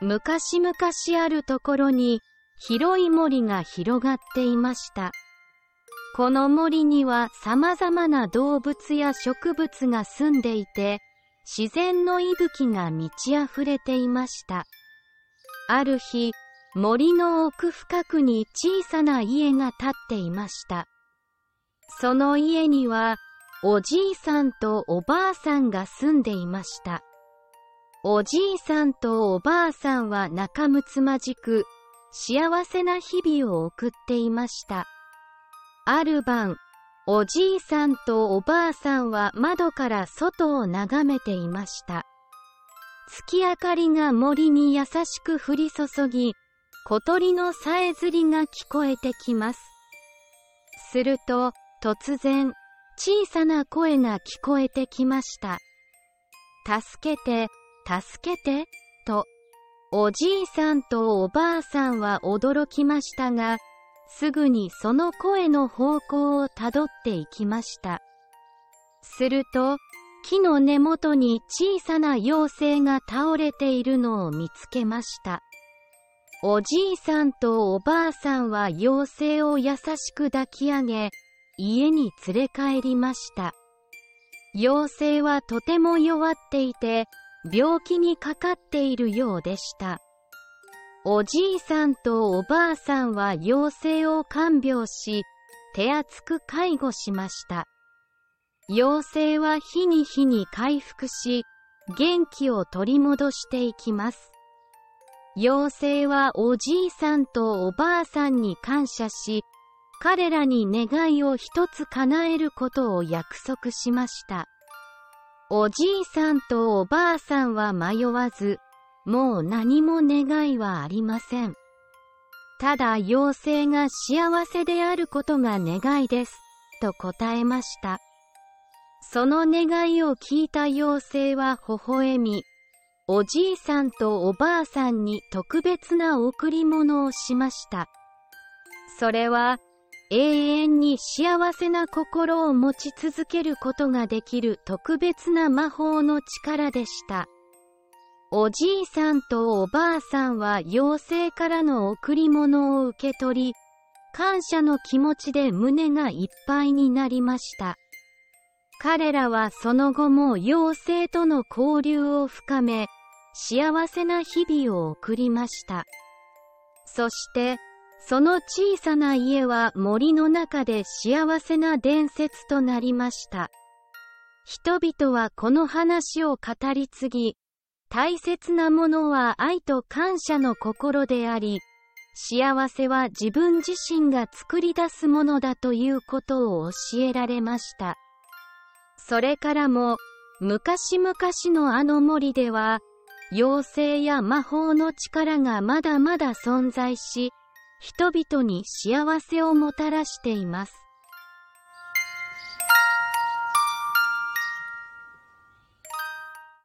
昔々あるところに広い森が広がっていました。この森には様々な動物や植物が住んでいて、自然の息吹が満ち溢れていました。ある日、森の奥深くに小さな家が建っていました。その家には、おじいさんとおばあさんが住んでいました。おじいさんとおばあさんは仲睦まじく、幸せな日々を送っていました。ある晩、おじいさんとおばあさんは窓から外を眺めていました。月明かりが森に優しく降り注ぎ、小鳥のさえずりが聞こえてきます。すると、突然、小さな声が聞こえてきました。助けて、助けて、と、おじいさんとおばあさんは驚きましたが、すぐにその声の方向をたどっていきました。すると、木の根元に小さな妖精が倒れているのを見つけました。おじいさんとおばあさんは妖精を優しく抱き上げ、家に連れ帰りました。妖精はとても弱っていて、病気にかかっているようでした。おじいさんとおばあさんは妖精を看病し、手厚く介護しました。妖精は日に日に回復し、元気を取り戻していきます。妖精はおじいさんとおばあさんに感謝し、彼らに願いを一つ叶えることを約束しました。おじいさんとおばあさんは迷わず、もう何も願いはありません。ただ妖精が幸せであることが願いです、と答えました。その願いを聞いた妖精は微笑み、おじいさんとおばあさんに特別な贈り物をしました。それは、永遠に幸せな心を持ち続けることができる特別な魔法の力でした。おじいさんとおばあさんは妖精からの贈り物を受け取り、感謝の気持ちで胸がいっぱいになりました。彼らはその後も妖精との交流を深め、幸せな日々を送りました。そして、その小さな家は森の中で幸せな伝説となりました。人々はこの話を語り継ぎ、大切なものは愛と感謝の心であり、幸せは自分自身が作り出すものだということを教えられました。それからも、昔々のあの森では、妖精や魔法の力がまだまだ存在し、人々に幸せをもたらしています。